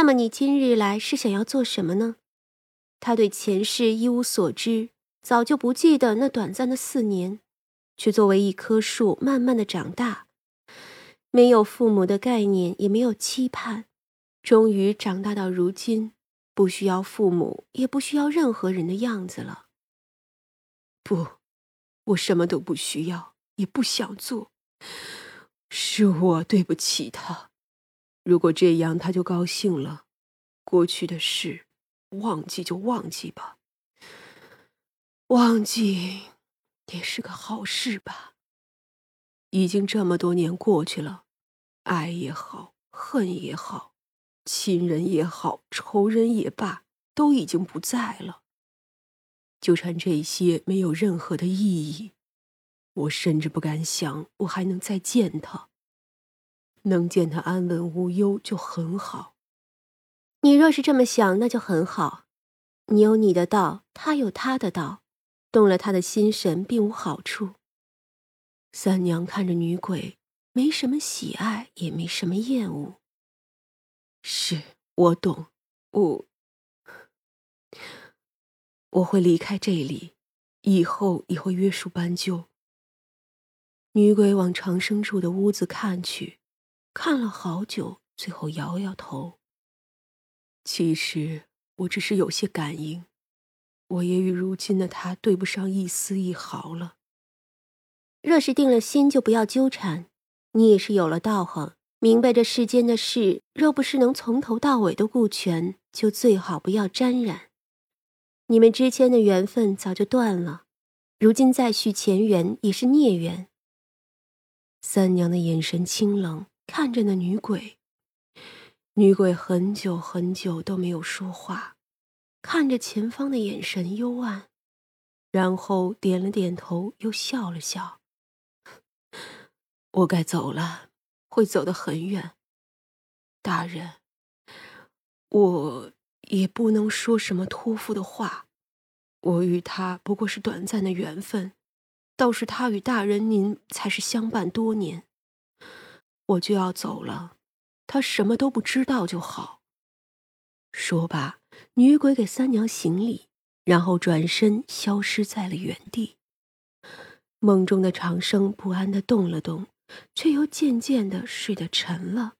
那么你今日来是想要做什么呢？他对前世一无所知，早就不记得那短暂的四年，却作为一棵树慢慢的长大，没有父母的概念，也没有期盼，终于长大到如今，不需要父母，也不需要任何人的样子了。不，我什么都不需要，也不想做，是我对不起他。如果这样他就高兴了，过去的事忘记就忘记吧，忘记也是个好事吧。已经这么多年过去了，爱也好，恨也好，亲人也好，仇人也罢，都已经不在了。纠缠这些没有任何的意义，我甚至不敢想我还能再见他。能见他安稳无忧就很好。你若是这么想，那就很好。你有你的道，他有他的道，动了他的心神并无好处。三娘看着女鬼，没什么喜爱，也没什么厌恶。是我懂，我我会离开这里，以后也会约束斑鸠。女鬼往长生住的屋子看去。看了好久，最后摇摇头。其实我只是有些感应，我也与如今的他对不上一丝一毫了。若是定了心，就不要纠缠。你也是有了道行，明白这世间的事，若不是能从头到尾都顾全，就最好不要沾染。你们之间的缘分早就断了，如今再续前缘也是孽缘。三娘的眼神清冷。看着那女鬼，女鬼很久很久都没有说话，看着前方的眼神幽暗，然后点了点头，又笑了笑。我该走了，会走得很远。大人，我也不能说什么托付的话，我与他不过是短暂的缘分，倒是他与大人您才是相伴多年。我就要走了，他什么都不知道就好。说罢，女鬼给三娘行礼，然后转身消失在了原地。梦中的长生不安的动了动，却又渐渐的睡得沉了。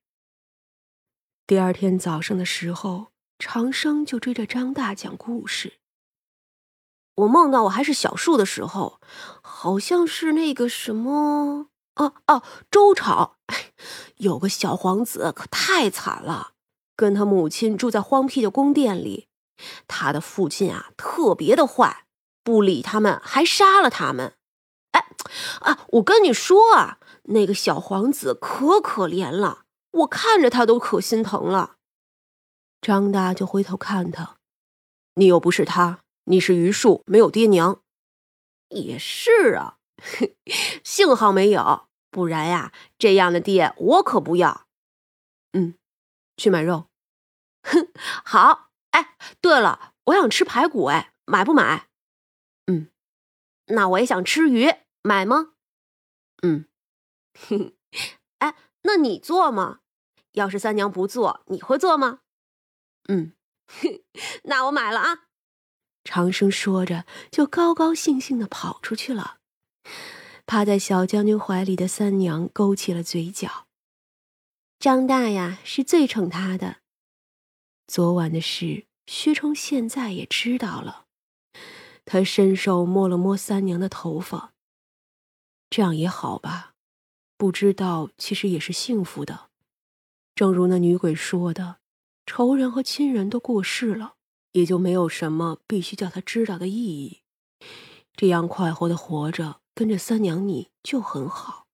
第二天早上的时候，长生就追着张大讲故事。我梦到我还是小树的时候，好像是那个什么。哦哦，周朝有个小皇子，可太惨了，跟他母亲住在荒僻的宫殿里。他的父亲啊，特别的坏，不理他们，还杀了他们。哎啊，我跟你说啊，那个小皇子可可怜了，我看着他都可心疼了。张大就回头看他，你又不是他，你是榆树，没有爹娘。也是啊。幸好没有，不然呀，这样的爹我可不要。嗯，去买肉。哼，好。哎，对了，我想吃排骨，哎，买不买？嗯，那我也想吃鱼，买吗？嗯，哎，那你做吗？要是三娘不做，你会做吗？嗯，那我买了啊。长生说着，就高高兴兴的跑出去了。趴在小将军怀里的三娘勾起了嘴角。张大呀，是最宠他的。昨晚的事，薛冲现在也知道了。他伸手摸了摸三娘的头发，这样也好吧。不知道，其实也是幸福的。正如那女鬼说的，仇人和亲人都过世了，也就没有什么必须叫他知道的意义。这样快活的活着，跟着三娘你就很好。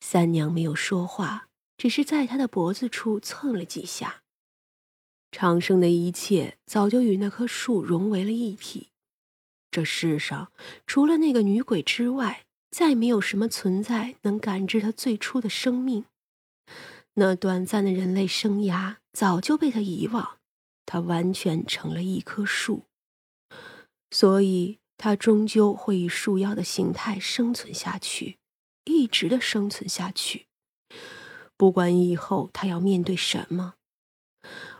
三娘没有说话，只是在他的脖子处蹭了几下。长生的一切早就与那棵树融为了一体。这世上除了那个女鬼之外，再没有什么存在能感知他最初的生命。那短暂的人类生涯早就被他遗忘，他完全成了一棵树。所以。他终究会以树妖的形态生存下去，一直的生存下去。不管以后他要面对什么，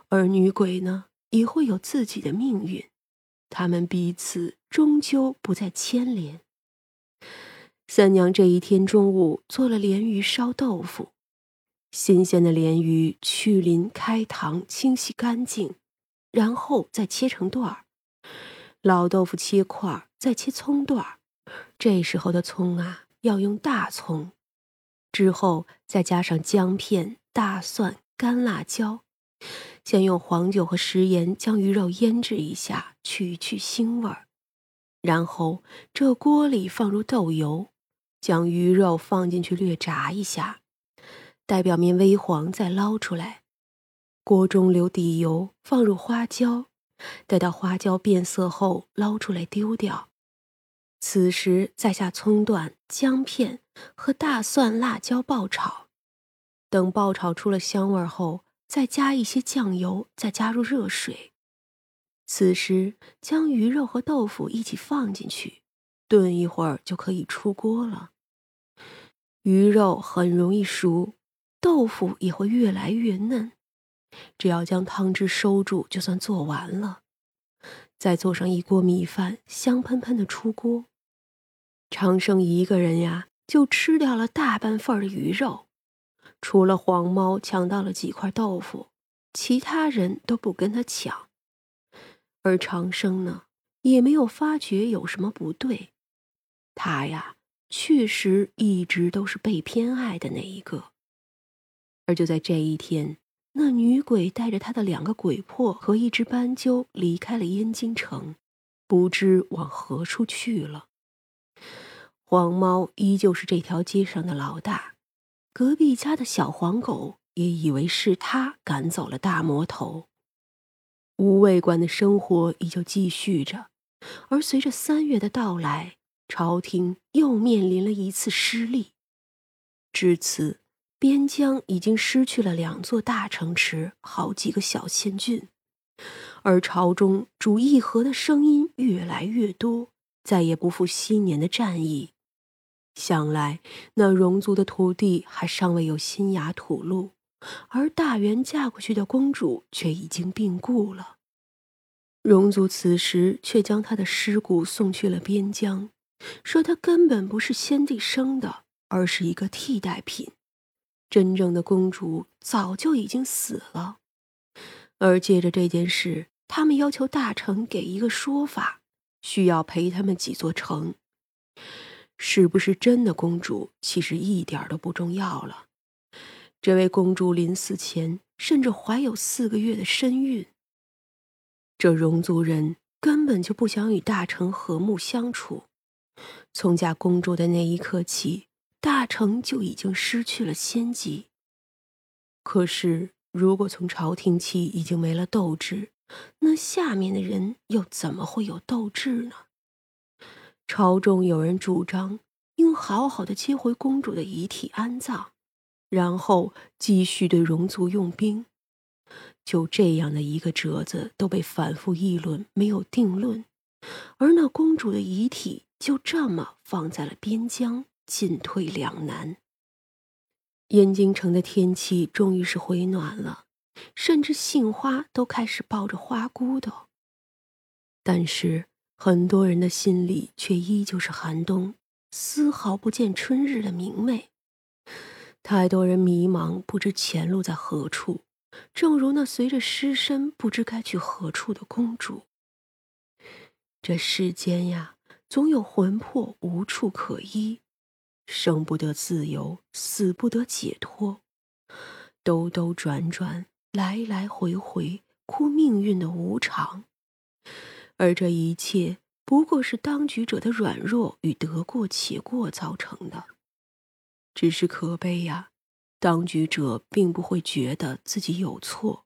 而女鬼呢，也会有自己的命运，他们彼此终究不再牵连。三娘这一天中午做了鲢鱼烧豆腐，新鲜的鲢鱼去鳞开膛，清洗干净，然后再切成段儿。老豆腐切块，再切葱段儿。这时候的葱啊，要用大葱，之后再加上姜片、大蒜、干辣椒。先用黄酒和食盐将鱼肉腌制一下，去去腥味儿。然后这锅里放入豆油。将鱼肉放进去，略炸一下，待表面微黄，再捞出来。锅中留底油，放入花椒，待到花椒变色后，捞出来丢掉。此时再下葱段、姜片和大蒜、辣椒爆炒。等爆炒出了香味后，再加一些酱油，再加入热水。此时将鱼肉和豆腐一起放进去，炖一会儿就可以出锅了。鱼肉很容易熟，豆腐也会越来越嫩。只要将汤汁收住，就算做完了。再做上一锅米饭，香喷喷的出锅。长生一个人呀，就吃掉了大半份的鱼肉，除了黄猫抢到了几块豆腐，其他人都不跟他抢。而长生呢，也没有发觉有什么不对，他呀。确实一直都是被偏爱的那一个，而就在这一天，那女鬼带着她的两个鬼魄和一只斑鸠离开了燕京城，不知往何处去了。黄猫依旧是这条街上的老大，隔壁家的小黄狗也以为是他赶走了大魔头。无味馆的生活依旧继续着，而随着三月的到来。朝廷又面临了一次失利，至此，边疆已经失去了两座大城池，好几个小县郡，而朝中主议和的声音越来越多，再也不复昔年的战役。想来那戎族的土地还尚未有新芽吐露，而大元嫁过去的公主却已经病故了。戎族此时却将她的尸骨送去了边疆。说他根本不是先帝生的，而是一个替代品。真正的公主早就已经死了。而借着这件事，他们要求大臣给一个说法，需要赔他们几座城。是不是真的公主，其实一点都不重要了。这位公主临死前甚至怀有四个月的身孕。这戎族人根本就不想与大臣和睦相处。从嫁公主的那一刻起，大成就已经失去了先机。可是，如果从朝廷起已经没了斗志，那下面的人又怎么会有斗志呢？朝中有人主张应好好的接回公主的遗体安葬，然后继续对戎族用兵。就这样的一个折子都被反复议论，没有定论。而那公主的遗体。就这么放在了边疆，进退两难。燕京城的天气终于是回暖了，甚至杏花都开始抱着花骨朵。但是很多人的心里却依旧是寒冬，丝毫不见春日的明媚。太多人迷茫，不知前路在何处，正如那随着尸身不知该去何处的公主。这世间呀。总有魂魄无处可依，生不得自由，死不得解脱，兜兜转转，来来回回，哭命运的无常。而这一切不过是当局者的软弱与得过且过造成的。只是可悲呀，当局者并不会觉得自己有错，